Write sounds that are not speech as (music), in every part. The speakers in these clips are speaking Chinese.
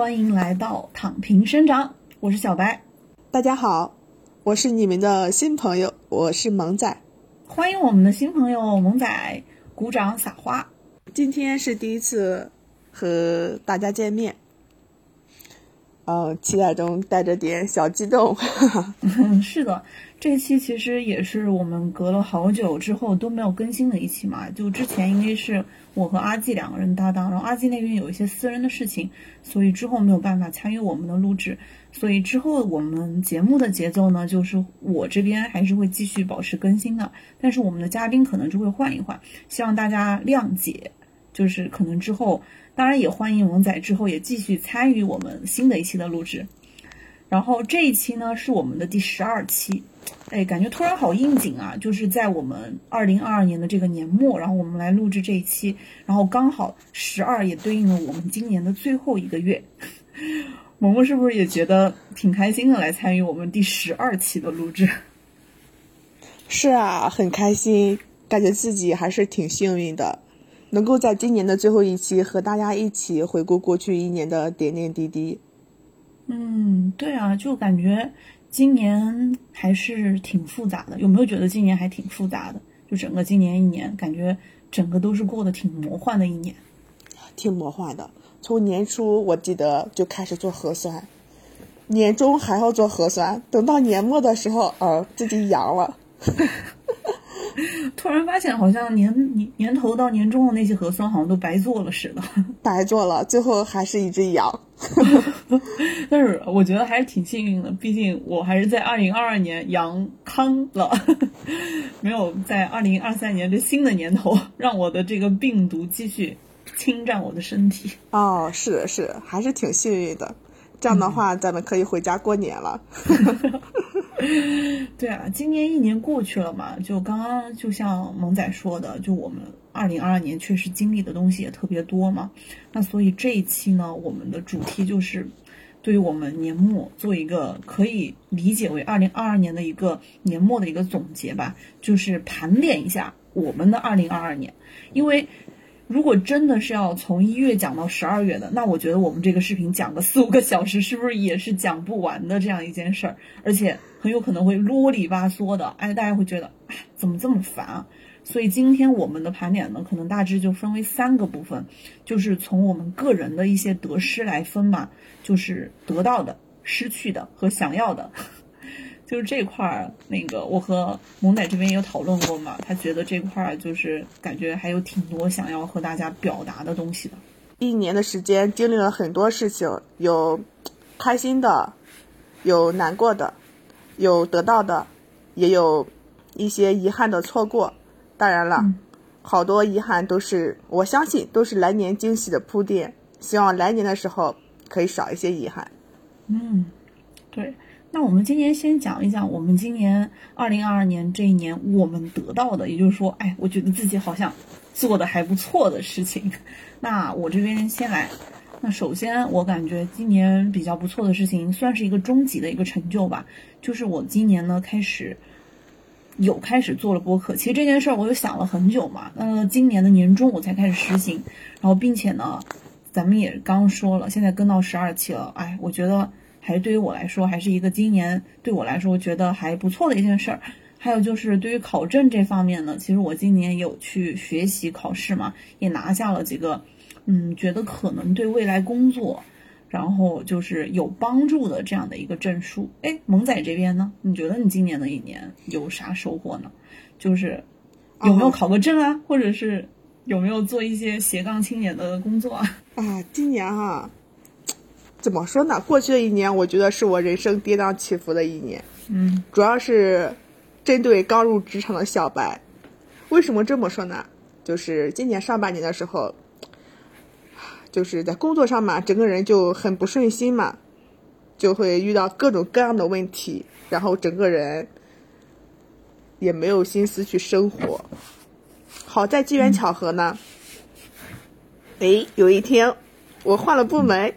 欢迎来到躺平生长，我是小白。大家好，我是你们的新朋友，我是萌仔。欢迎我们的新朋友萌仔，鼓掌撒花。今天是第一次和大家见面，呃，期待中带着点小激动。嗯，(laughs) (laughs) 是的，这期其实也是我们隔了好久之后都没有更新的一期嘛。就之前因为是我和阿纪两个人搭档，然后阿纪那边有一些私人的事情，所以之后没有办法参与我们的录制。所以之后我们节目的节奏呢，就是我这边还是会继续保持更新的，但是我们的嘉宾可能就会换一换，希望大家谅解。就是可能之后，当然也欢迎龙仔之后也继续参与我们新的一期的录制。然后这一期呢是我们的第十二期，哎，感觉突然好应景啊！就是在我们二零二二年的这个年末，然后我们来录制这一期，然后刚好十二也对应了我们今年的最后一个月。(laughs) 萌萌是不是也觉得挺开心的，来参与我们第十二期的录制？(laughs) 是啊，很开心，感觉自己还是挺幸运的。能够在今年的最后一期和大家一起回顾过去一年的点点滴滴。嗯，对啊，就感觉今年还是挺复杂的。有没有觉得今年还挺复杂的？就整个今年一年，感觉整个都是过得挺魔幻的一年。挺魔幻的。从年初我记得就开始做核酸，年终还要做核酸，等到年末的时候，呃，自己阳了。(laughs) 突然发现，好像年年年头到年终的那些核酸好像都白做了似的，(laughs) 白做了，最后还是一只羊。(laughs) 但是我觉得还是挺幸运的，毕竟我还是在二零二二年阳康了，没有在二零二三年这新的年头让我的这个病毒继续侵占我的身体。哦，是是，还是挺幸运的。这样的话，咱们可以回家过年了。(laughs) 对啊，今年一年过去了嘛，就刚刚就像萌仔说的，就我们二零二二年确实经历的东西也特别多嘛。那所以这一期呢，我们的主题就是对于我们年末做一个可以理解为二零二二年的一个年末的一个总结吧，就是盘点一下我们的二零二二年，因为。如果真的是要从一月讲到十二月的，那我觉得我们这个视频讲个四五个小时，是不是也是讲不完的这样一件事儿？而且很有可能会啰里吧嗦的，哎，大家会觉得，哎，怎么这么烦啊？所以今天我们的盘点呢，可能大致就分为三个部分，就是从我们个人的一些得失来分嘛，就是得到的、失去的和想要的。就是这块儿，那个我和萌仔这边也有讨论过嘛，他觉得这块儿就是感觉还有挺多想要和大家表达的东西的。一年的时间经历了很多事情，有开心的，有难过的，有得到的，也有一些遗憾的错过。当然了，好多遗憾都是我相信都是来年惊喜的铺垫，希望来年的时候可以少一些遗憾。嗯，对。那我们今年先讲一讲我们今年二零二二年这一年我们得到的，也就是说，哎，我觉得自己好像做的还不错的事情。那我这边先来。那首先，我感觉今年比较不错的事情，算是一个终极的一个成就吧，就是我今年呢开始有开始做了播客。其实这件事儿我有想了很久嘛，那今年的年终我才开始实行，然后并且呢，咱们也刚说了，现在跟到十二期了，哎，我觉得。还对于我来说，还是一个今年对我来说觉得还不错的一件事儿。还有就是对于考证这方面呢，其实我今年有去学习考试嘛，也拿下了几个，嗯，觉得可能对未来工作，然后就是有帮助的这样的一个证书。哎，萌仔这边呢，你觉得你今年的一年有啥收获呢？就是有没有考过证啊，或者是有没有做一些斜杠青年的工作啊？(laughs) 啊，今年哈。怎么说呢？过去的一年，我觉得是我人生跌宕起伏的一年。嗯，主要是针对刚入职场的小白。为什么这么说呢？就是今年上半年的时候，就是在工作上嘛，整个人就很不顺心嘛，就会遇到各种各样的问题，然后整个人也没有心思去生活。好在机缘巧合呢，哎，有一天我换了部门。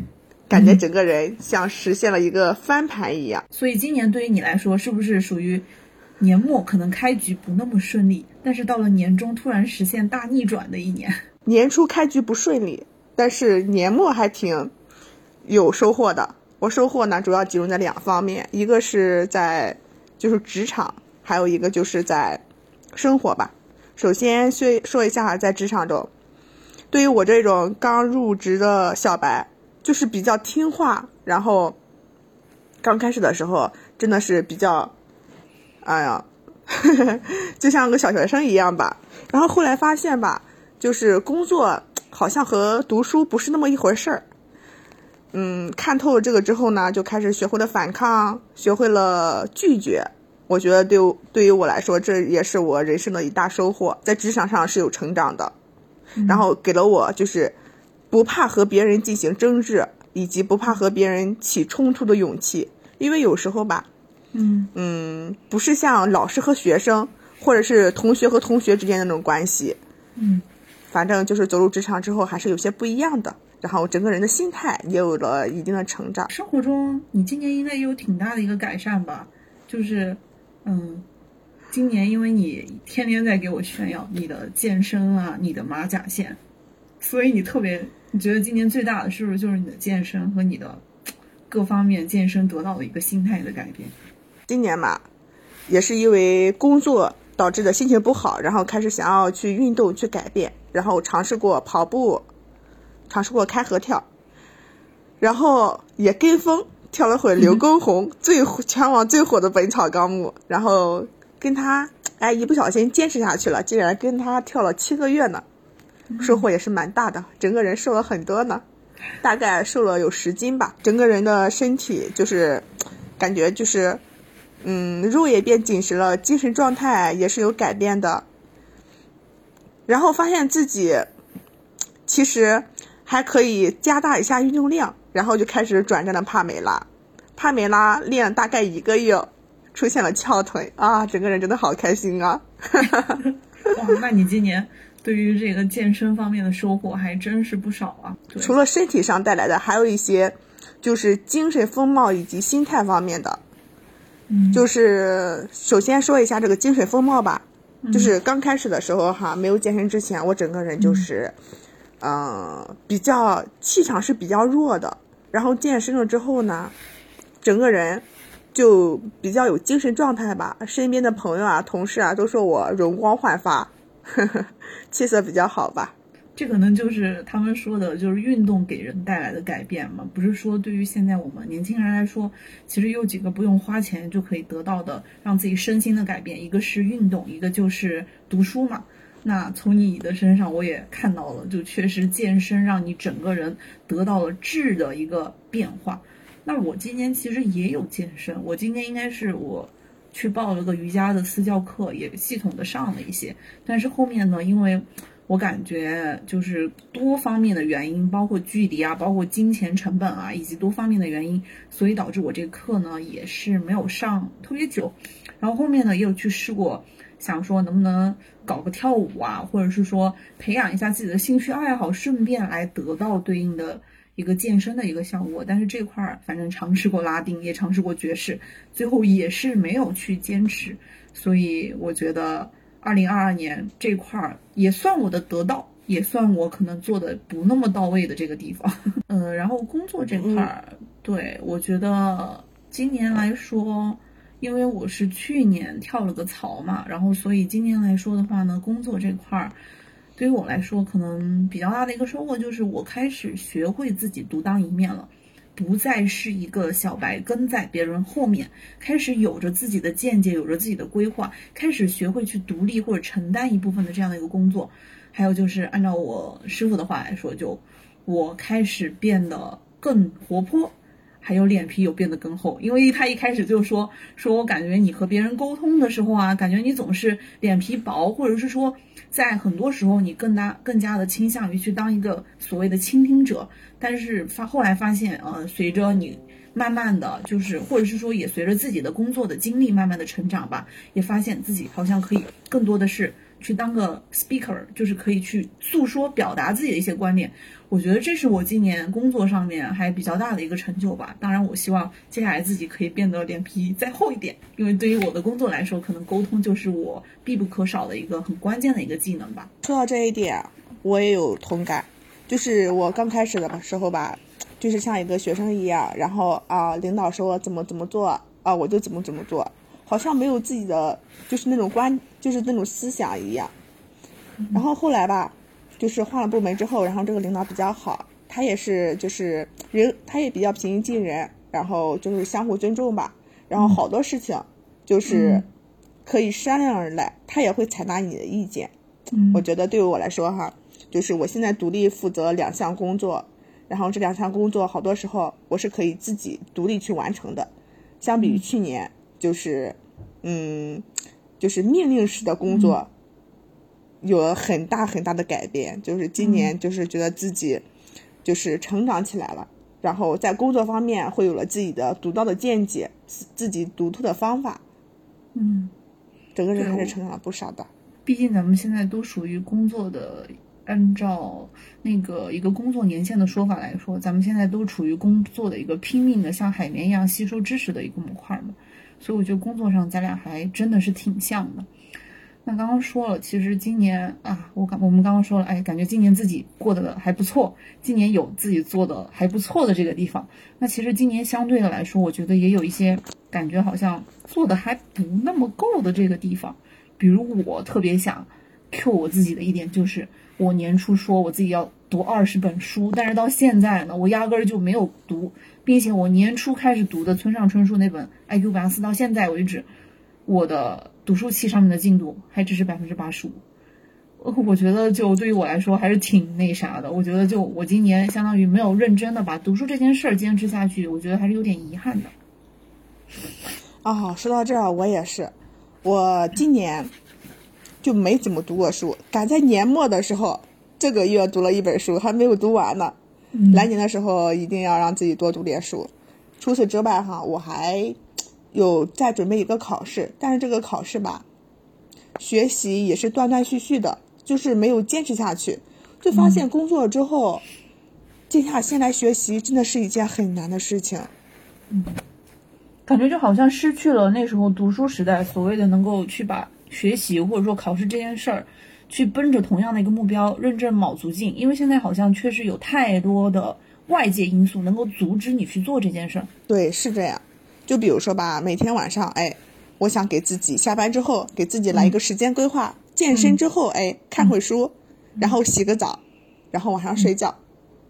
感觉整个人像实现了一个翻盘一样，所以今年对于你来说，是不是属于年末可能开局不那么顺利，但是到了年终突然实现大逆转的一年？年初开局不顺利，但是年末还挺有收获的。我收获呢，主要集中在两方面，一个是在就是职场，还有一个就是在生活吧。首先说说一下在职场中，对于我这种刚入职的小白，就是比较听话，然后刚开始的时候真的是比较，哎呀，呵 (laughs) 呵就像个小学生一样吧。然后后来发现吧，就是工作好像和读书不是那么一回事儿。嗯，看透了这个之后呢，就开始学会了反抗，学会了拒绝。我觉得对对于我来说，这也是我人生的一大收获，在职场上是有成长的。然后给了我就是不怕和别人进行争执，以及不怕和别人起冲突的勇气。因为有时候吧，嗯嗯，不是像老师和学生。或者是同学和同学之间的那种关系，嗯，反正就是走入职场之后还是有些不一样的，然后整个人的心态也有了一定的成长。生活中，你今年应该也有挺大的一个改善吧？就是，嗯，今年因为你天天在给我炫耀你的健身啊，你的马甲线，所以你特别，你觉得今年最大的是不是就是你的健身和你的各方面健身得到的一个心态的改变？今年嘛，也是因为工作。导致的心情不好，然后开始想要去运动去改变，然后尝试过跑步，尝试过开合跳，然后也跟风跳了会刘 (laughs) 畊宏最全网最火的《本草纲目》，然后跟他哎一不小心坚持下去了，竟然跟他跳了七个月呢，收获也是蛮大的，整个人瘦了很多呢，大概瘦了有十斤吧，整个人的身体就是感觉就是。嗯，肉也变紧实了，精神状态也是有改变的。然后发现自己其实还可以加大一下运动量，然后就开始转战了帕梅拉。帕梅拉练了大概一个月，出现了翘腿啊，整个人真的好开心啊！(laughs) 哇，那你今年对于这个健身方面的收获还真是不少啊。除了身体上带来的，还有一些就是精神风貌以及心态方面的。嗯就是首先说一下这个精神风貌吧，就是刚开始的时候哈，没有健身之前，我整个人就是，嗯，比较气场是比较弱的。然后健身了之后呢，整个人就比较有精神状态吧。身边的朋友啊、同事啊都说我容光焕发，呵 (laughs) 呵气色比较好吧。这可能就是他们说的，就是运动给人带来的改变嘛。不是说对于现在我们年轻人来说，其实有几个不用花钱就可以得到的，让自己身心的改变。一个是运动，一个就是读书嘛。那从你的身上我也看到了，就确实健身让你整个人得到了质的一个变化。那我今年其实也有健身，我今年应该是我去报了个瑜伽的私教课，也系统的上了一些。但是后面呢，因为我感觉就是多方面的原因，包括距离啊，包括金钱成本啊，以及多方面的原因，所以导致我这个课呢也是没有上特别久。然后后面呢也有去试过，想说能不能搞个跳舞啊，或者是说培养一下自己的兴趣爱好，顺便来得到对应的一个健身的一个效果。但是这块儿反正尝试过拉丁，也尝试过爵士，最后也是没有去坚持。所以我觉得。二零二二年这块儿也算我的得到，也算我可能做的不那么到位的这个地方。(laughs) 嗯，然后工作这块儿，对我觉得今年来说，因为我是去年跳了个槽嘛，然后所以今年来说的话呢，工作这块儿对于我来说，可能比较大的一个收获就是我开始学会自己独当一面了。不再是一个小白跟在别人后面，开始有着自己的见解，有着自己的规划，开始学会去独立或者承担一部分的这样的一个工作。还有就是按照我师傅的话来说，就我开始变得更活泼。还有脸皮有变得更厚，因为他一开始就说说我感觉你和别人沟通的时候啊，感觉你总是脸皮薄，或者是说在很多时候你更大更加的倾向于去当一个所谓的倾听者。但是发后来发现，呃，随着你慢慢的就是，或者是说也随着自己的工作的经历慢慢的成长吧，也发现自己好像可以更多的是去当个 speaker，就是可以去诉说表达自己的一些观点。我觉得这是我今年工作上面还比较大的一个成就吧。当然，我希望接下来自己可以变得脸皮再厚一点，因为对于我的工作来说，可能沟通就是我必不可少的一个很关键的一个技能吧。说到这一点，我也有同感。就是我刚开始的时候吧，就是像一个学生一样，然后啊，领导说我怎么怎么做啊，我就怎么怎么做，好像没有自己的就是那种观，就是那种思想一样。然后后来吧，就是换了部门之后，然后这个领导比较好，他也是就是人，他也比较平易近人，然后就是相互尊重吧。然后好多事情就是可以商量而来，他也会采纳你的意见。嗯我觉得对于我来说哈，就是我现在独立负责两项工作，然后这两项工作好多时候我是可以自己独立去完成的，相比于去年，就是，嗯，就是命令式的工作，有了很大很大的改变。就是今年就是觉得自己就是成长起来了，然后在工作方面会有了自己的独到的见解，自自己独特的方法，嗯，整个人还是成长了不少的。毕竟咱们现在都属于工作的，按照那个一个工作年限的说法来说，咱们现在都处于工作的一个拼命的像海绵一样吸收知识的一个模块嘛，所以我觉得工作上咱俩还真的是挺像的。那刚刚说了，其实今年啊，我刚我们刚刚说了，哎，感觉今年自己过得还不错，今年有自己做的还不错的这个地方。那其实今年相对的来说，我觉得也有一些感觉好像做的还不那么够的这个地方。比如我特别想 Q 我自己的一点就是，我年初说我自己要读二十本书，但是到现在呢，我压根儿就没有读，并且我年初开始读的村上春树那本《爱 Q 八四》，到现在为止，我的读书器上面的进度还只是百分之八十五。我觉得就对于我来说还是挺那啥的。我觉得就我今年相当于没有认真的把读书这件事儿坚持下去，我觉得还是有点遗憾的。哦，说到这儿，我也是，我今年就没怎么读过书，赶在年末的时候，这个月读了一本书，还没有读完呢。来年的时候一定要让自己多读点书。除此之外，哈，我还有在准备一个考试，但是这个考试吧，学习也是断断续续的，就是没有坚持下去，就发现工作之后，静下心来学习，真的是一件很难的事情。嗯感觉就好像失去了那时候读书时代所谓的能够去把学习或者说考试这件事儿，去奔着同样的一个目标认真卯足劲，因为现在好像确实有太多的外界因素能够阻止你去做这件事儿。对，是这样。就比如说吧，每天晚上，哎，我想给自己下班之后给自己来一个时间规划，健身之后，哎，看会书，然后洗个澡，然后晚上睡觉。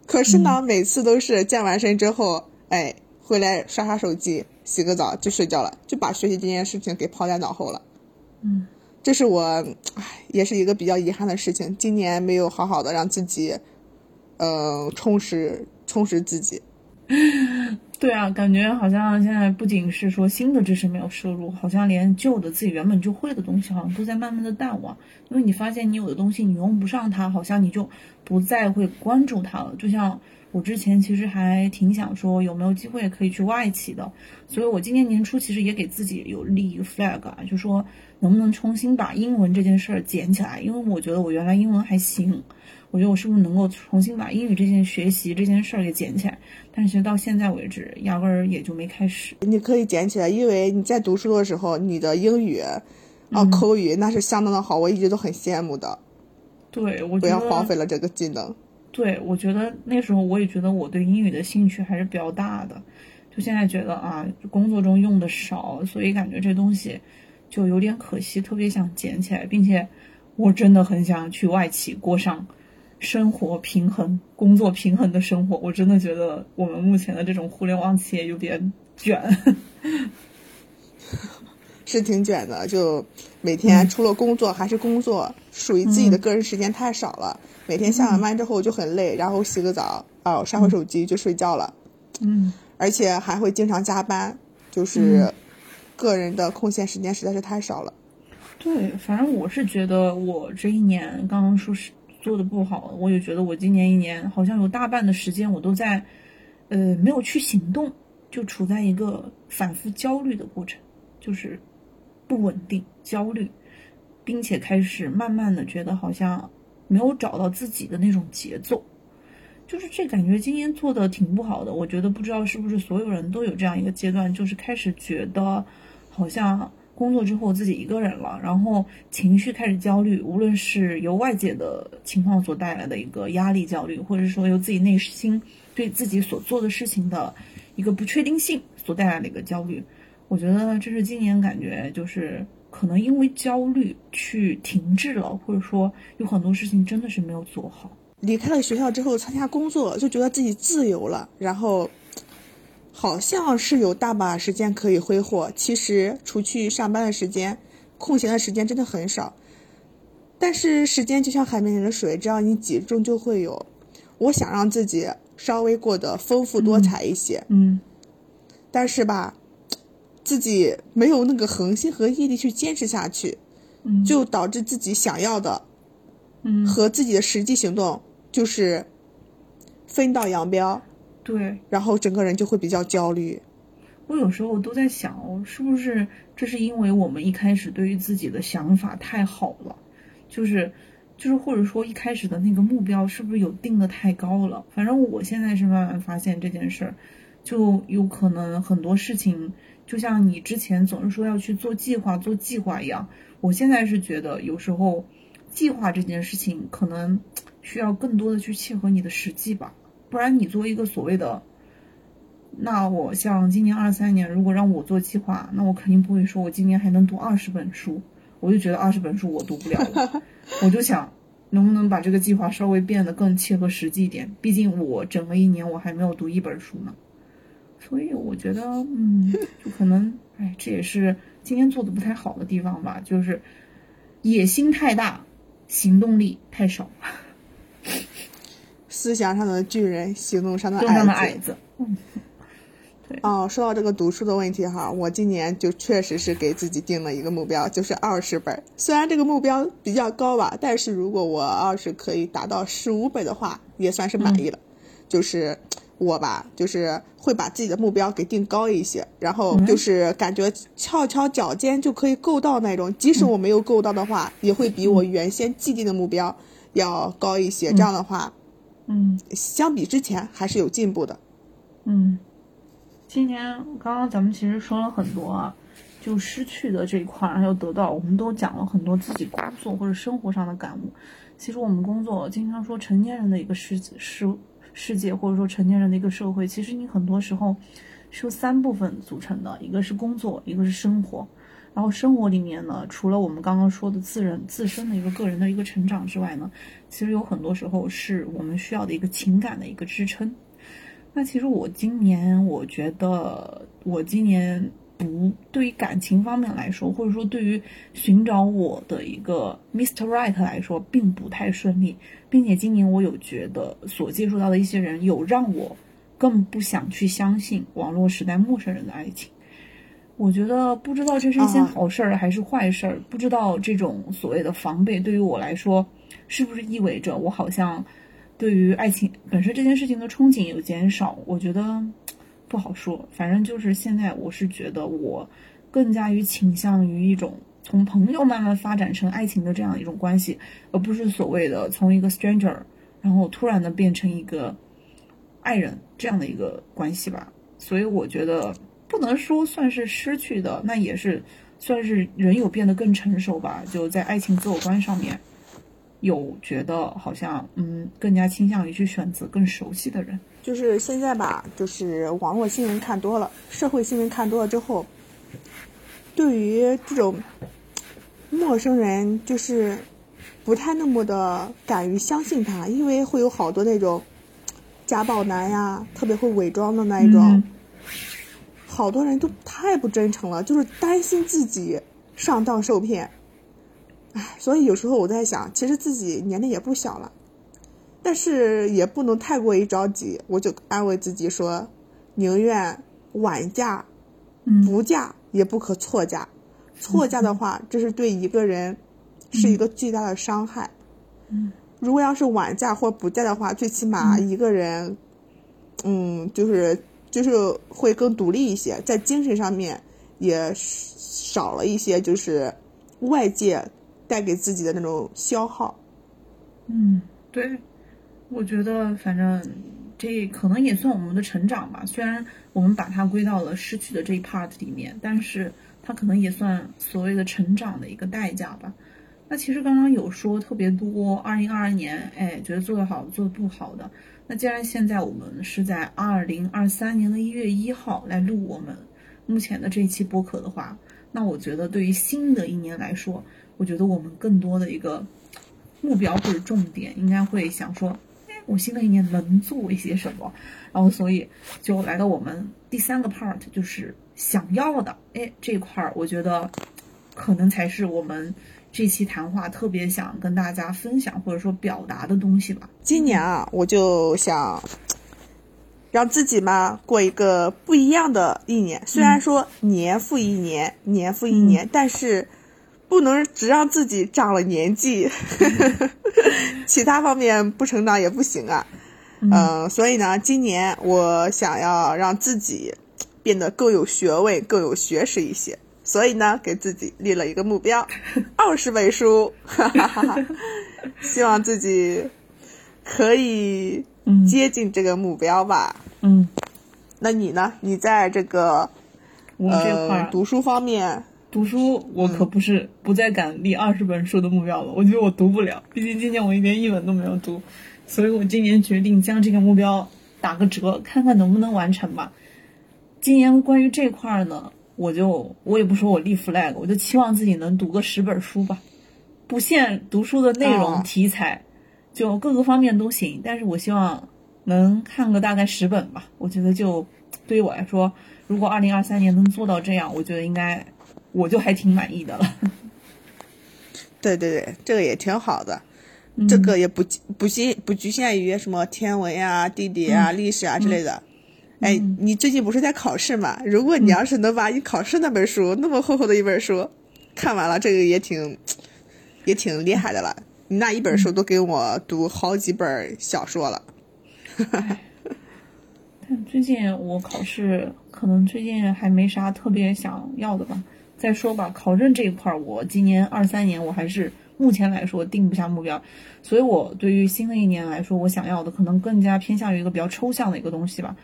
可是呢，每次都是健完身之后，哎，回来刷刷手机，洗个澡就睡觉了，就把学习这件事情给抛在脑后了。嗯，这是我，唉，也是一个比较遗憾的事情。今年没有好好的让自己，呃，充实充实自己。(laughs) 对啊，感觉好像现在不仅是说新的知识没有摄入，好像连旧的自己原本就会的东西，好像都在慢慢的淡忘。因为你发现你有的东西你用不上它，好像你就不再会关注它了。就像我之前其实还挺想说有没有机会可以去外企的，所以我今年年初其实也给自己有立一个 flag 啊，就说能不能重新把英文这件事儿捡起来，因为我觉得我原来英文还行。我觉得我是不是能够重新把英语这件学习这件事儿给捡起来？但是到现在为止，压根儿也就没开始。你可以捡起来，因为你在读书的时候，你的英语啊、口语那是相当的好，我一直都很羡慕的。对，我不要荒废了这个技能。对，我觉得那时候我也觉得我对英语的兴趣还是比较大的，就现在觉得啊，工作中用的少，所以感觉这东西就有点可惜，特别想捡起来，并且我真的很想去外企过上生活平衡、工作平衡的生活。我真的觉得我们目前的这种互联网企业有点卷。(laughs) 是挺卷的，就每天除了工作还是工作，属于自己的个人时间太少了。每天下完班之后就很累，然后洗个澡，哦、刷会手机就睡觉了，嗯而且还会经常加班，就是个人的空闲时间实在是太少了。对，反正我是觉得我这一年刚刚说是做的不好，我也觉得我今年一年好像有大半的时间我都在，呃，没有去行动，就处在一个反复焦虑的过程，就是不稳定、焦虑，并且开始慢慢的觉得好像没有找到自己的那种节奏。就是这感觉今年做的挺不好的，我觉得不知道是不是所有人都有这样一个阶段，就是开始觉得好像工作之后自己一个人了，然后情绪开始焦虑，无论是由外界的情况所带来的一个压力焦虑，或者说由自己内心对自己所做的事情的一个不确定性所带来的一个焦虑，我觉得这是今年感觉就是可能因为焦虑去停滞了，或者说有很多事情真的是没有做好。离开了学校之后参加工作，就觉得自己自由了，然后。好像是有大把时间可以挥霍，其实除去上班的时间，空闲的时间真的很少。但是时间就像海绵里的水，只要你挤，终究会有。我想让自己稍微过得丰富多彩一些，嗯，但是吧，自己没有那个恒心和毅力去坚持下去，嗯，就导致自己想要的，嗯和自己的实际行动就是分道扬镳。对，然后整个人就会比较焦虑。我有时候都在想，是不是这是因为我们一开始对于自己的想法太好了，就是就是或者说一开始的那个目标是不是有定的太高了？反正我现在是慢慢发现这件事儿，就有可能很多事情，就像你之前总是说要去做计划、做计划一样，我现在是觉得有时候计划这件事情可能需要更多的去切合你的实际吧。不然你作为一个所谓的，那我像今年二三年，如果让我做计划，那我肯定不会说我今年还能读二十本书，我就觉得二十本书我读不了了，(laughs) 我就想能不能把这个计划稍微变得更切合实际一点，毕竟我整个一年我还没有读一本书呢，所以我觉得，嗯，就可能，哎，这也是今年做的不太好的地方吧，就是野心太大，行动力太少。思想上的巨人，行动上的矮子。嗯，对。哦，说到这个读书的问题哈，我今年就确实是给自己定了一个目标，就是二十本。虽然这个目标比较高吧，但是如果我要是可以达到十五本的话，也算是满意了。(sniffs) 就是我吧，就是会把自己的目标给定高一些，然后就是感觉翘翘脚尖就可以够到那种。即使我没有够到的话，也会比我原先既定的目标要高一些。这样的话。嗯，相比之前还是有进步的。嗯，今年刚刚咱们其实说了很多啊，就失去的这一块，还有得到，我们都讲了很多自己工作或者生活上的感悟。其实我们工作经常说成年人的一个世世世界，或者说成年人的一个社会，其实你很多时候是由三部分组成的，一个是工作，一个是生活。然后生活里面呢，除了我们刚刚说的自人自身的一个个人的一个成长之外呢，其实有很多时候是我们需要的一个情感的一个支撑。那其实我今年，我觉得我今年不对于感情方面来说，或者说对于寻找我的一个 Mr. Right 来说，并不太顺利，并且今年我有觉得所接触到的一些人，有让我更不想去相信网络时代陌生人的爱情。我觉得不知道这是一件好事儿还是坏事儿，不知道这种所谓的防备对于我来说，是不是意味着我好像对于爱情本身这件事情的憧憬有减少？我觉得不好说。反正就是现在，我是觉得我更加于倾向于一种从朋友慢慢发展成爱情的这样一种关系，而不是所谓的从一个 stranger 然后突然的变成一个爱人这样的一个关系吧。所以我觉得。不能说算是失去的，那也是算是人有变得更成熟吧。就在爱情自我观上面，有觉得好像嗯，更加倾向于去选择更熟悉的人。就是现在吧，就是网络新闻看多了，社会新闻看多了之后，对于这种陌生人，就是不太那么的敢于相信他，因为会有好多那种家暴男呀，特别会伪装的那一种。好多人都太不真诚了，就是担心自己上当受骗，唉，所以有时候我在想，其实自己年龄也不小了，但是也不能太过于着急。我就安慰自己说，宁愿晚嫁，不嫁也不可错嫁。错嫁的话，这是对一个人是一个巨大的伤害。如果要是晚嫁或不嫁的话，最起码一个人，嗯，就是。就是会更独立一些，在精神上面也少了一些，就是外界带给自己的那种消耗。嗯，对，我觉得反正这可能也算我们的成长吧。虽然我们把它归到了失去的这一 part 里面，但是它可能也算所谓的成长的一个代价吧。那其实刚刚有说特别多，二零二二年，哎，觉得做得好，做得不好的。那既然现在我们是在二零二三年的一月一号来录我们目前的这一期播客的话，那我觉得对于新的一年来说，我觉得我们更多的一个目标或者重点，应该会想说，哎，我新的一年能做一些什么？然后所以就来到我们第三个 part，就是想要的，哎，这块儿我觉得可能才是我们。这期谈话特别想跟大家分享或者说表达的东西吧。今年啊，我就想让自己嘛过一个不一样的一年。虽然说年复一年，年复一年，但是不能只让自己长了年纪，(laughs) 其他方面不成长也不行啊。嗯，所以呢，今年我想要让自己变得更有学位、更有学识一些。所以呢，给自己立了一个目标，(laughs) 二十本书，哈哈哈，希望自己可以接近这个目标吧。嗯，那你呢？你在这个我这块读书方面，读书我可不是不再敢立二十本书的目标了。我觉得我读不了，毕竟今年我一连一本都没有读，所以我今年决定将这个目标打个折，看看能不能完成吧。今年关于这块呢？我就我也不说我立 flag，我就期望自己能读个十本书吧，不限读书的内容题材，就各个方面都行。但是我希望能看个大概十本吧。我觉得就对于我来说，如果二零二三年能做到这样，我觉得应该我就还挺满意的了。(laughs) 对对对，这个也挺好的，这个也不不限不局限于什么天文呀、地理啊、历史啊之类的。哎，你最近不是在考试嘛？如果你要是能把你考试那本书那么厚厚的一本书看完了，这个也挺也挺厉害的了。你那一本书都给我读好几本小说了。但最近我考试可能最近还没啥特别想要的吧。再说吧，考证这一块，我今年二三年我还是目前来说定不下目标，所以我对于新的一年来说，我想要的可能更加偏向于一个比较抽象的一个东西吧。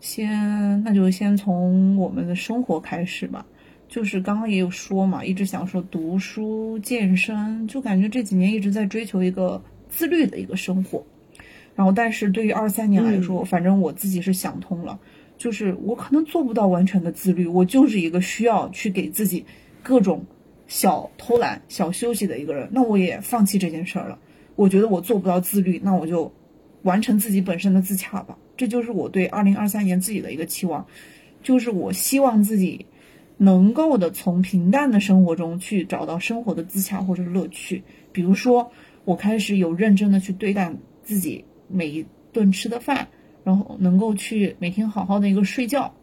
先，那就先从我们的生活开始吧。就是刚刚也有说嘛，一直想说读书、健身，就感觉这几年一直在追求一个自律的一个生活。然后，但是对于二三年来说，反正我自己是想通了，就是我可能做不到完全的自律，我就是一个需要去给自己各种小偷懒、小休息的一个人。那我也放弃这件事儿了。我觉得我做不到自律，那我就完成自己本身的自洽吧。这就是我对二零二三年自己的一个期望，就是我希望自己能够的从平淡的生活中去找到生活的自洽或者乐趣。比如说，我开始有认真的去对待自己每一顿吃的饭，然后能够去每天好好的一个睡觉，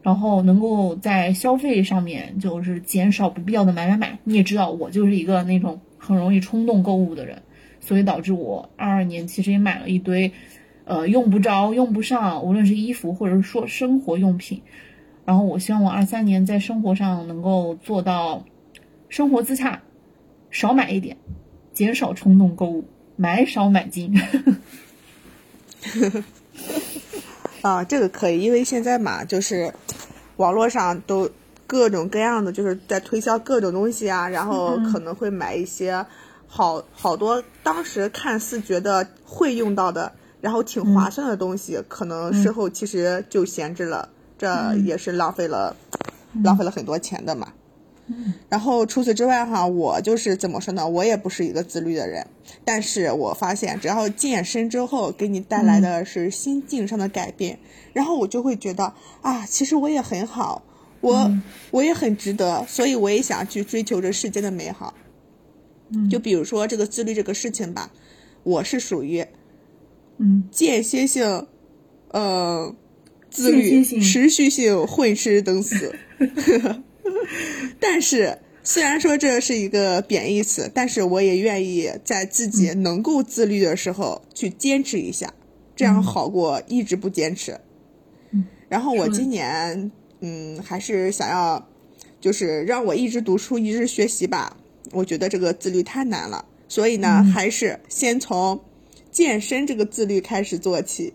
然后能够在消费上面就是减少不必要的买买买。你也知道，我就是一个那种很容易冲动购物的人，所以导致我二二年其实也买了一堆。呃，用不着，用不上，无论是衣服或者说生活用品。然后我希望我二三年在生活上能够做到生活自洽，少买一点，减少冲动购物，买少买精。(laughs) 啊，这个可以，因为现在嘛，就是网络上都各种各样的，就是在推销各种东西啊，然后可能会买一些好好多当时看似觉得会用到的。然后挺划算的东西，可能事后其实就闲置了，这也是浪费了，浪费了很多钱的嘛。然后除此之外哈，我就是怎么说呢？我也不是一个自律的人，但是我发现只要健身之后给你带来的是心境上的改变，然后我就会觉得啊，其实我也很好，我我也很值得，所以我也想去追求这世间的美好。就比如说这个自律这个事情吧，我是属于。嗯，间歇性，呃，自律，持续性混吃等死。(laughs) (laughs) 但是，虽然说这是一个贬义词，但是我也愿意在自己能够自律的时候去坚持一下，这样好过一直不坚持。嗯，然后我今年，嗯，还是想要，就是让我一直读书，一直学习吧。我觉得这个自律太难了，所以呢，还是先从。健身这个自律开始做起，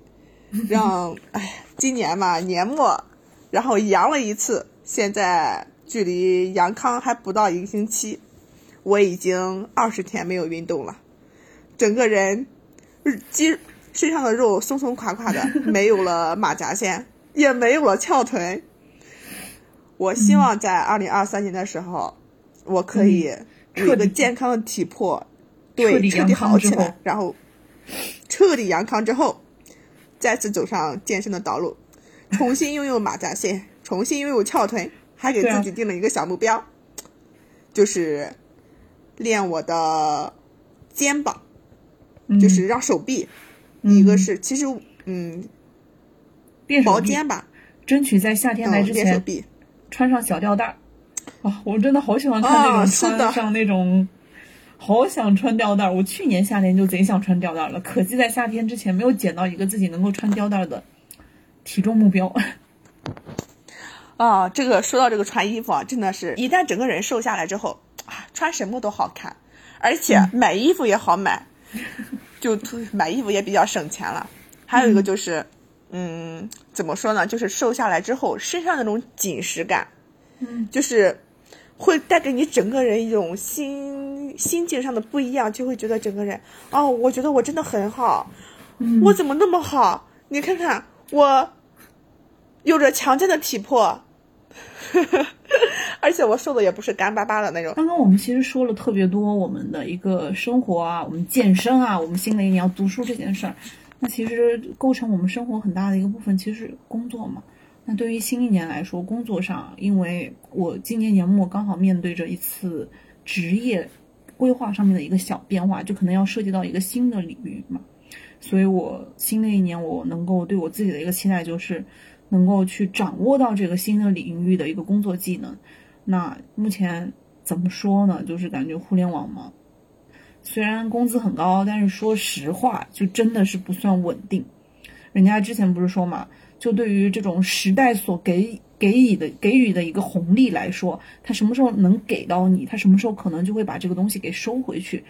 让哎，今年嘛年末，然后阳了一次，现在距离阳康还不到一个星期，我已经二十天没有运动了，整个人肌身上的肉松松垮垮的，(laughs) 没有了马甲线，也没有了翘臀。我希望在二零二三年的时候，我可以有一个健康的体魄，对，彻底好起来，然后彻底阳康之后，再次走上健身的道路，(laughs) 重新拥有马甲线，重新拥有翘臀，还给自己定了一个小目标，就是练我的肩膀，就是让手臂，一个是其实嗯，薄肩吧，争取在夏天来之前。手臂。穿上小吊带儿，啊，我真的好喜欢看那种穿上那种，好想穿吊带儿。我去年夏天就贼想穿吊带儿了，可惜在夏天之前没有捡到一个自己能够穿吊带儿的体重目标。啊，这个说到这个穿衣服啊，真的是一旦整个人瘦下来之后啊，穿什么都好看，而且买衣服也好买，(laughs) 就买衣服也比较省钱了。还有一个就是。嗯，怎么说呢？就是瘦下来之后，身上那种紧实感，嗯，就是会带给你整个人一种心心境上的不一样，就会觉得整个人哦，我觉得我真的很好，我怎么那么好？你看看我有着强健的体魄，(laughs) 而且我瘦的也不是干巴巴的那种。刚刚我们其实说了特别多，我们的一个生活啊，我们健身啊，我们新的一年要读书这件事儿。那其实构成我们生活很大的一个部分，其实工作嘛。那对于新一年来说，工作上，因为我今年年末刚好面对着一次职业规划上面的一个小变化，就可能要涉及到一个新的领域嘛。所以我新的一年，我能够对我自己的一个期待就是，能够去掌握到这个新的领域的一个工作技能。那目前怎么说呢？就是感觉互联网嘛。虽然工资很高，但是说实话，就真的是不算稳定。人家之前不是说嘛，就对于这种时代所给给予的给予的一个红利来说，他什么时候能给到你，他什么时候可能就会把这个东西给收回去。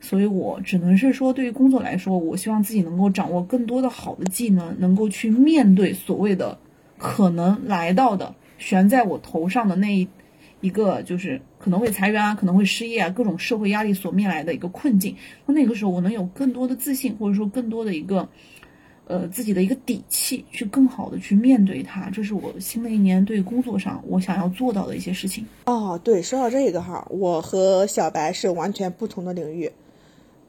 所以我只能是说，对于工作来说，我希望自己能够掌握更多的好的技能，能够去面对所谓的可能来到的悬在我头上的那一。一个就是可能会裁员啊，可能会失业啊，各种社会压力所面来的一个困境。那那个时候，我能有更多的自信，或者说更多的一个，呃，自己的一个底气，去更好的去面对它。这是我新的一年对工作上我想要做到的一些事情。哦，对，说到这个哈，我和小白是完全不同的领域。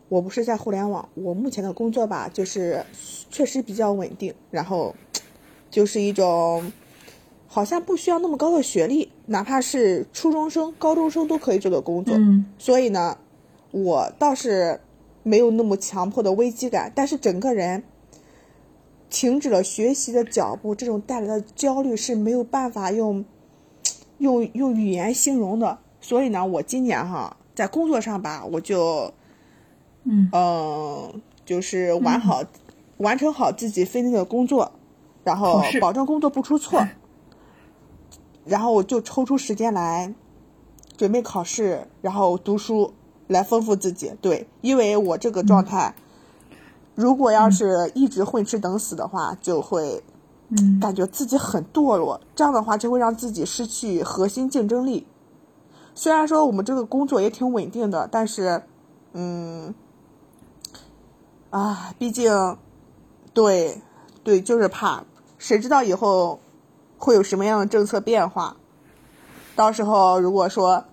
我不是在互联网，我目前的工作吧，就是确实比较稳定，然后就是一种。好像不需要那么高的学历，哪怕是初中生、高中生都可以做的工作。嗯，所以呢，我倒是没有那么强迫的危机感，但是整个人停止了学习的脚步，这种带来的焦虑是没有办法用用用语言形容的。所以呢，我今年哈在工作上吧，我就嗯嗯，就是完好完成好自己分内的工作，然后保证工作不出错。然后我就抽出时间来准备考试，然后读书来丰富自己。对，因为我这个状态，如果要是一直混吃等死的话，就会感觉自己很堕落。这样的话就会让自己失去核心竞争力。虽然说我们这个工作也挺稳定的，但是，嗯，啊，毕竟，对，对，就是怕，谁知道以后。会有什么样的政策变化？到时候如果说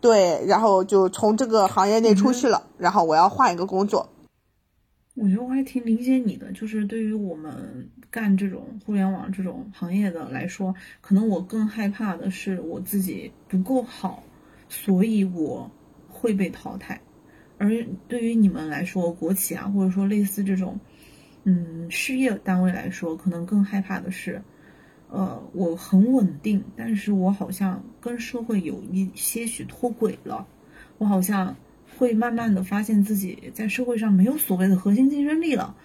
对，然后就从这个行业内出去了，然后我要换一个工作。我觉得我还挺理解你的，就是对于我们干这种互联网这种行业的来说，可能我更害怕的是我自己不够好，所以我会被淘汰。而对于你们来说，国企啊，或者说类似这种嗯事业单位来说，可能更害怕的是。呃，我很稳定，但是我好像跟社会有一些许脱轨了。我好像会慢慢的发现自己在社会上没有所谓的核心竞争力了，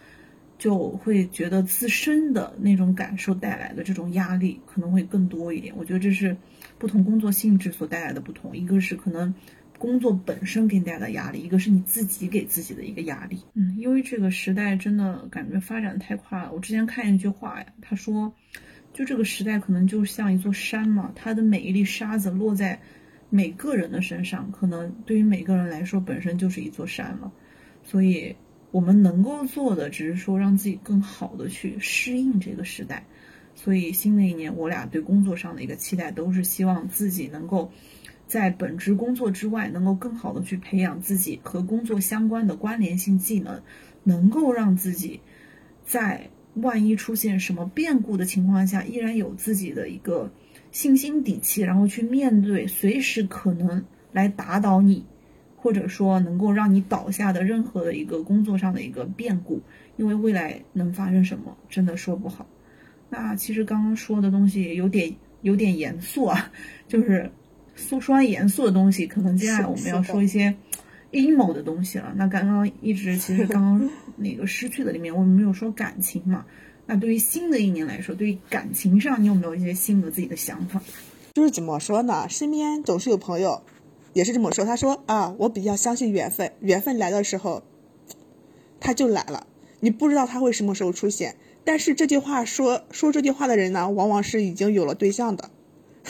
就会觉得自身的那种感受带来的这种压力可能会更多一点。我觉得这是不同工作性质所带来的不同，一个是可能工作本身给你带来的压力，一个是你自己给自己的一个压力。嗯，因为这个时代真的感觉发展太快了。我之前看一句话呀，他说，就这个时代可能就像一座山嘛，它的每一粒沙子落在每个人的身上，可能对于每个人来说本身就是一座山了。所以我们能够做的，只是说让自己更好的去适应这个时代。所以新的一年，我俩对工作上的一个期待，都是希望自己能够。在本职工作之外，能够更好的去培养自己和工作相关的关联性技能，能够让自己在万一出现什么变故的情况下，依然有自己的一个信心底气，然后去面对随时可能来打倒你，或者说能够让你倒下的任何的一个工作上的一个变故，因为未来能发生什么，真的说不好。那其实刚刚说的东西有点有点严肃啊，就是。说说完严肃的东西，可能接下来我们要说一些阴谋的东西了。那刚刚一直其实刚刚那个失去的里面，我们没有说感情嘛？那对于新的一年来说，对于感情上，你有没有一些新的自己的想法？就是怎么说呢？身边总是有朋友也是这么说。他说啊，我比较相信缘分，缘分来的时候他就来了，你不知道他会什么时候出现。但是这句话说说这句话的人呢，往往是已经有了对象的。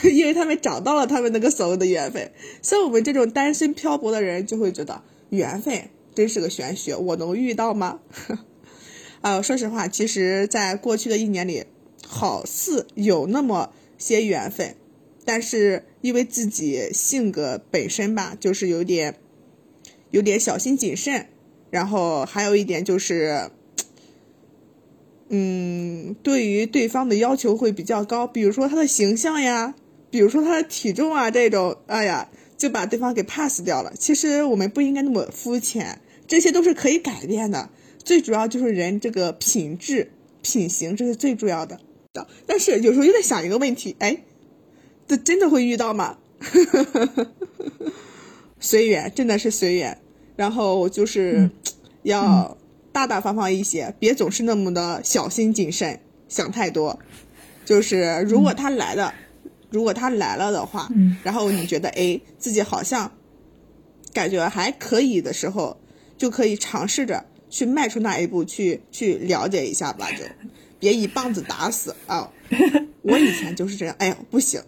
(laughs) 因为他们找到了他们那个所谓的缘分，像我们这种单身漂泊的人就会觉得缘分真是个玄学，我能遇到吗？(laughs) 呃，说实话，其实，在过去的一年里，好似有那么些缘分，但是因为自己性格本身吧，就是有点有点小心谨慎，然后还有一点就是。嗯，对于对方的要求会比较高，比如说他的形象呀，比如说他的体重啊，这种，哎呀，就把对方给 pass 掉了。其实我们不应该那么肤浅，这些都是可以改变的。最主要就是人这个品质、品行，这是最重要的。但是有时候又在想一个问题，哎，这真的会遇到吗？(laughs) 随缘，真的是随缘。然后就是要。大大方方一些，别总是那么的小心谨慎，想太多。就是如果他来了，如果他来了的话，嗯，然后你觉得哎，自己好像感觉还可以的时候，就可以尝试着去迈出那一步，去去了解一下吧，就别一棒子打死啊！我以前就是这样，哎呀，不行，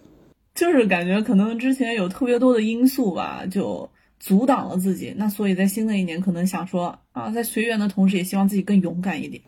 就是感觉可能之前有特别多的因素吧，就。阻挡了自己，那所以在新的一年可能想说啊，在随缘的同时，也希望自己更勇敢一点。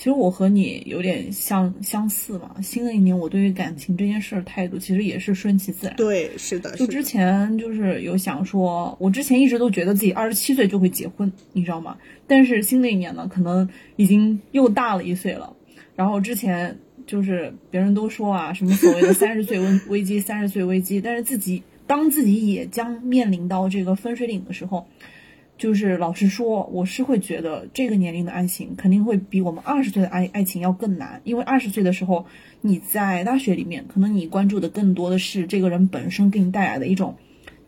其实我和你有点相相似嘛。新的一年，我对于感情这件事儿态度其实也是顺其自然。对，是的。就之前就是有想说，我之前一直都觉得自己二十七岁就会结婚，你知道吗？但是新的一年呢，可能已经又大了一岁了。然后之前就是别人都说啊，什么所谓的三十岁危危机，三十岁危机，但是自己。当自己也将面临到这个分水岭的时候，就是老实说，我是会觉得这个年龄的爱情肯定会比我们二十岁的爱爱情要更难。因为二十岁的时候，你在大学里面，可能你关注的更多的是这个人本身给你带来的一种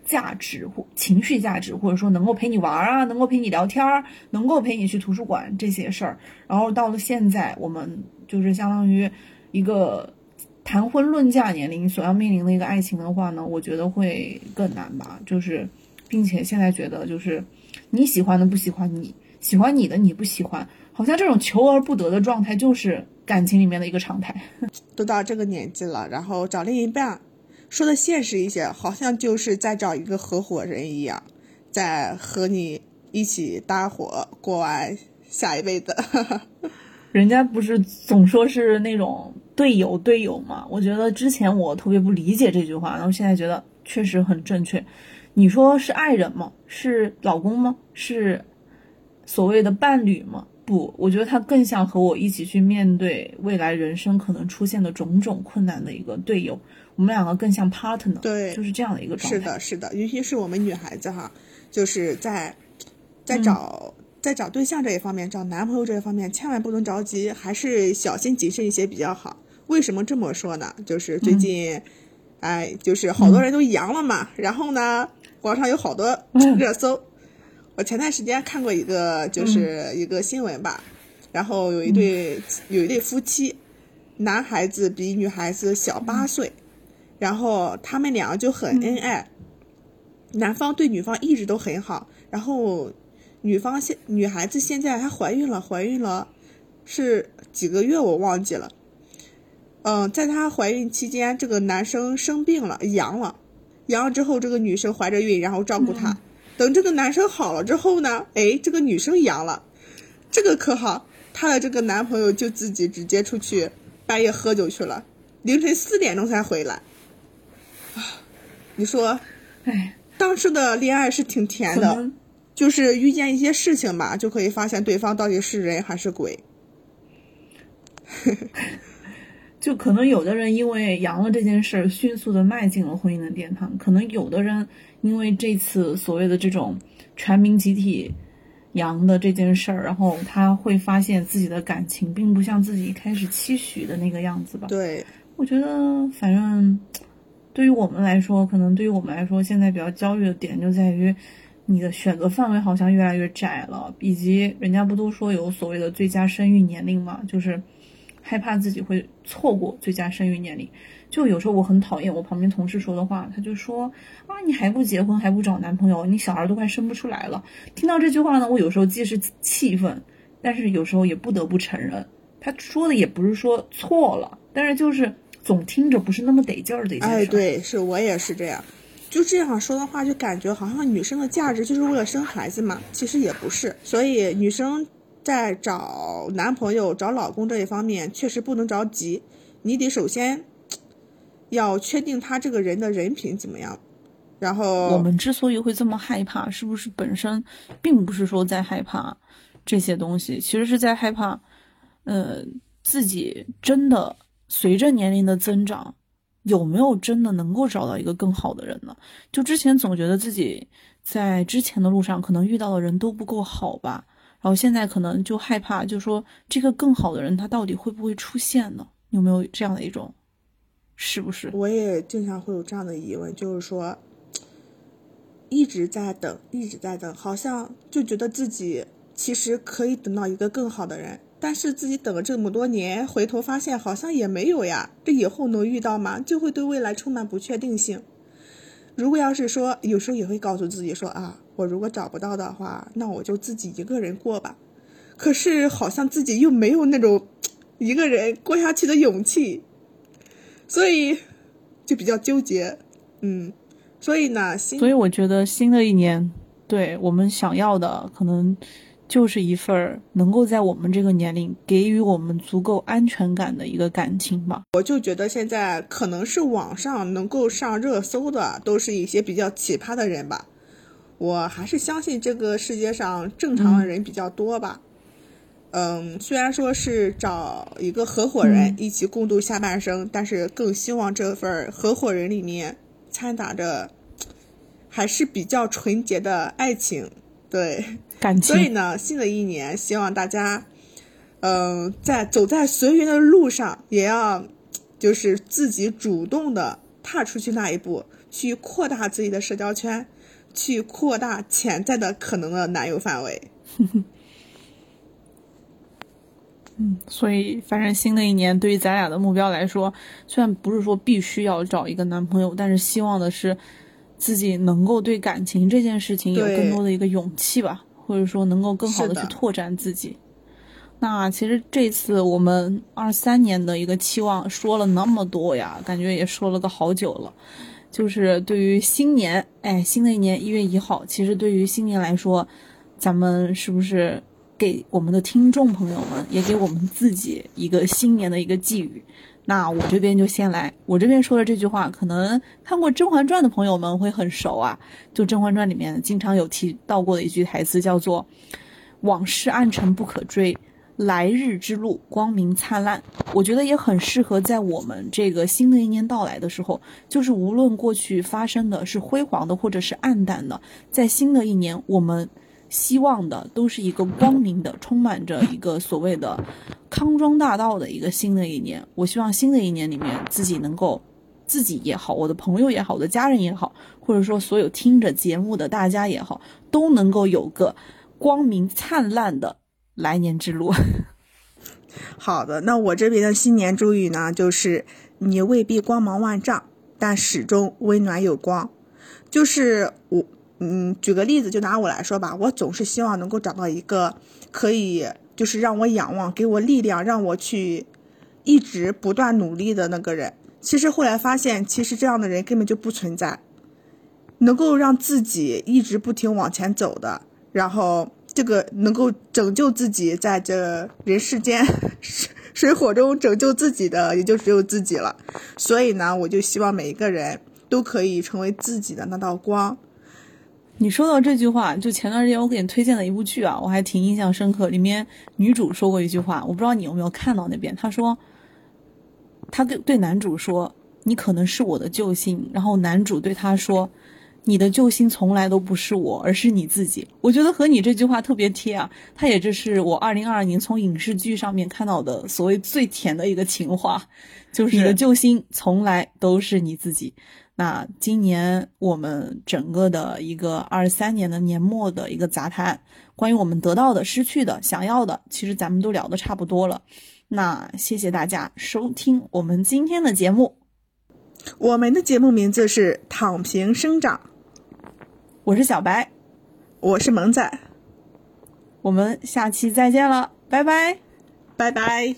价值或情绪价值，或者说能够陪你玩啊，能够陪你聊天，能够陪你去图书馆这些事儿。然后到了现在，我们就是相当于一个。谈婚论嫁年龄所要面临的一个爱情的话呢，我觉得会更难吧。就是，并且现在觉得就是你喜欢的不喜欢你，喜欢你的你不喜欢，好像这种求而不得的状态就是感情里面的一个常态。(laughs) 都到这个年纪了，然后找另一半，说的现实一些，好像就是在找一个合伙人一样，在和你一起搭伙过完下一辈子。(laughs) 人家不是总说是那种队友队友嘛？我觉得之前我特别不理解这句话，然后现在觉得确实很正确。你说是爱人吗？是老公吗？是所谓的伴侣吗？不，我觉得他更像和我一起去面对未来人生可能出现的种种困难的一个队友。我们两个更像 partner，对，就是这样的一个状态。是的，是的，尤其是我们女孩子哈，就是在在找。在找对象这一方面，找男朋友这一方面，千万不能着急，还是小心谨慎一些比较好。为什么这么说呢？就是最近，哎，就是好多人都阳了嘛。然后呢，网上有好多热搜。我前段时间看过一个，就是一个新闻吧。然后有一对有一对夫妻，男孩子比女孩子小八岁，然后他们俩就很恩爱。男方对女方一直都很好，然后女方现女孩子现在还怀孕了，怀孕了是几个月我忘记了。嗯，在她怀孕期间，这个男生生病了，阳了，阳了之后，这个女生怀着孕，然后照顾他。等这个男生好了之后呢，哎，这个女生阳了，这个可好，她的这个男朋友就自己直接出去半夜喝酒去了，凌晨四点钟才回来。啊，你说，哎，当时的恋爱是挺甜的，就是遇见一些事情吧，就可以发现对方到底是人还是鬼。(laughs) 就可能有的人因为阳了这件事儿，迅速的迈进了婚姻的殿堂；可能有的人因为这次所谓的这种全民集体阳的这件事儿，然后他会发现自己的感情并不像自己一开始期许的那个样子吧。对，我觉得，反正对于我们来说，可能对于我们来说，现在比较焦虑的点就在于你的选择范围好像越来越窄了，以及人家不都说有所谓的最佳生育年龄嘛，就是害怕自己会错过最佳生育年龄。就有时候我很讨厌我旁边同事说的话，他就说啊，你还不结婚，还不找男朋友，你小孩都快生不出来了。听到这句话呢，我有时候既是气愤，但是有时候也不得不承认，他说的也不是说错了，但是就是总听着不是那么得劲儿的一件事。哎，，对，是我也是这样。就这样说的话，就感觉好像女生的价值就是为了生孩子嘛，其实也不是。所以女生在找男朋友、找老公这一方面，确实不能着急，你得首先要确定他这个人的人品怎么样，然后我们之所以会这么害怕，是不是本身并不是说在害怕这些东西，其实是在害怕，呃，自己真的随着年龄的增长，有没有真的能够找到一个更好的人呢？就之前总觉得自己在之前的路上可能遇到的人都不够好吧，然后现在可能就害怕，就说这个更好的人他到底会不会出现呢？有没有这样的一种，是不是？我也经常会有这样的疑问，就是说，一直在等，一直在等，好像就觉得自己其实可以等到一个更好的人，但是自己等了这么多年，回头发现好像也没有呀。这以后能遇到吗？就会对未来充满不确定性。如果要是说，有时候也会告诉自己说啊，我如果找不到的话，那我就自己一个人过吧。可是好像自己又没有那种一个人过下去的勇气，所以就比较纠结。嗯，所以呢，新所以我觉得新的一年，对我们想要的可能就是一份儿能够在我们这个年龄给予我们足够安全感的一个感情吧。我就觉得现在可能是网上能够上热搜的，都是一些比较奇葩的人吧。我还是相信这个世界上正常的人比较多吧。嗯，虽然说是找一个合伙人嗯一起共度下半生，但是更希望这份合伙人里面掺杂着还是比较纯洁的爱情。对，感情，所以呢，新的一年希望大家，嗯、在走在随缘的路上，也要就是自己主动的踏出去那一步，去扩大自己的社交圈，去扩大潜在的可能的男友范围。(laughs) 嗯所以反正新的一年对于咱俩的目标来说，虽然不是说必须要找一个男朋友，但是希望的是自己能够对感情这件事情有更多的一个勇气吧，或者说能够更好的去拓展自己。那其实这次我们二三年的一个期望说了那么多呀，感觉也说了个好久了。就是对于新年，哎，新的一年一月一号，其实对于新年来说，咱们是不是给我们的听众朋友们，也给我们自己一个新年的一个寄语？那我这边就先来，我这边说的这句话，可能看过《甄嬛传》的朋友们会很熟啊。就《甄嬛传》里面经常有提到过的一句台词，叫做“往事暗沉不可追，来日之路光明灿烂”。我觉得也很适合在我们这个新的一年到来的时候，就是无论过去发生的是辉煌的或者是暗淡的，在新的一年，我们希望的都是一个光明的，充满着一个所谓的康庄大道的一个新的一年。我希望新的一年里面自己能够。自己也好，我的朋友也好，我的家人也好，或者说所有听着节目的大家也好，都能够有个光明灿烂的来年之路。(laughs) 好的，那我这边的新年祝语呢，就是你未必光芒万丈，但始终温暖有光。就是我，嗯，举个例子，就拿我来说吧，我总是希望能够找到一个可以，就是让我仰望、给我力量、让我去一直不断努力的那个人。其实后来发现，其实这样的人根本就不存在，能够让自己一直不停往前走的，然后这个能够拯救自己在这人世间水 (laughs) 水火中拯救自己的，也就只有自己了。所以呢，我就希望每一个人都可以成为自己的那道光。你说到这句话，就前段时间我给你推荐的一部剧啊，我还挺印象深刻。里面女主说过一句话，我不知道你有没有看到那边。她说，她对对男主说：“你可能是我的救星。”然后男主对她说：“你的救星从来都不是我，而是你自己。”我觉得和你这句话特别贴啊。它也这是我二零二二年从影视剧上面看到的所谓最甜的一个情话，就是你的救星从来都是你自己。那今年我们整个的一个二三年的年末的一个杂谈，关于我们得到的、失去的、想要的，其实咱们都聊的差不多了。那谢谢大家收听我们今天的节目，我们的节目名字是“躺平生长我是小白，”，我是萌仔，我们下期再见了，拜拜。拜拜。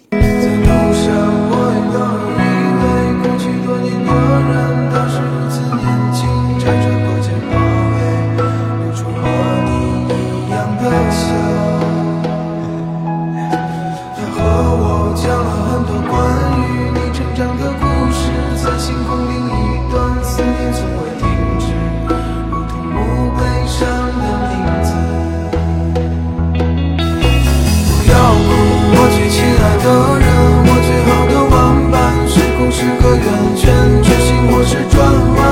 是个圆圈，转行或是转弯，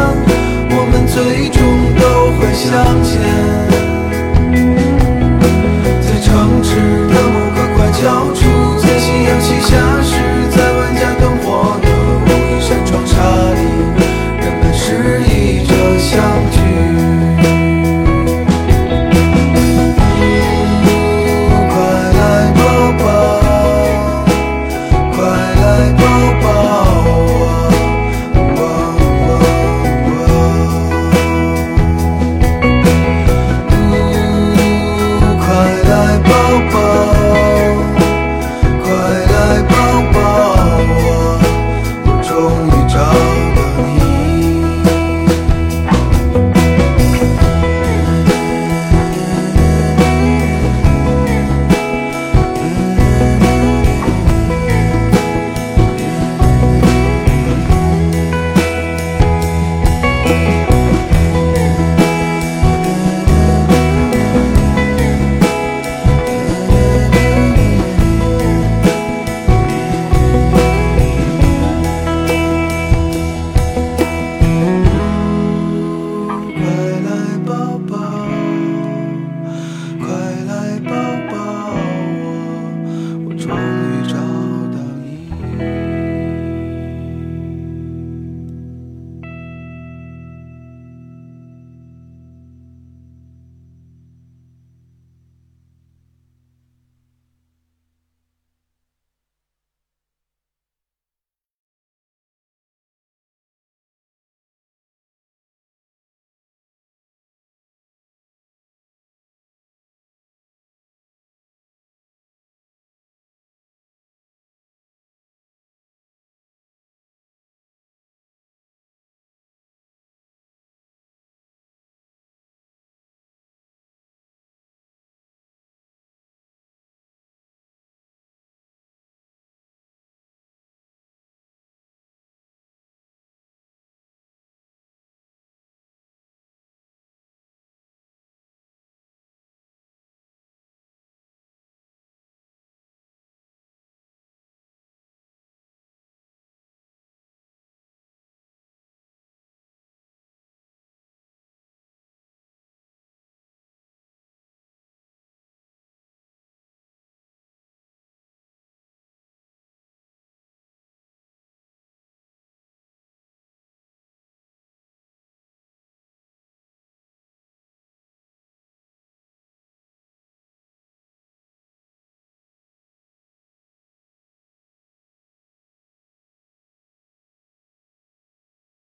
我们最终都会相见。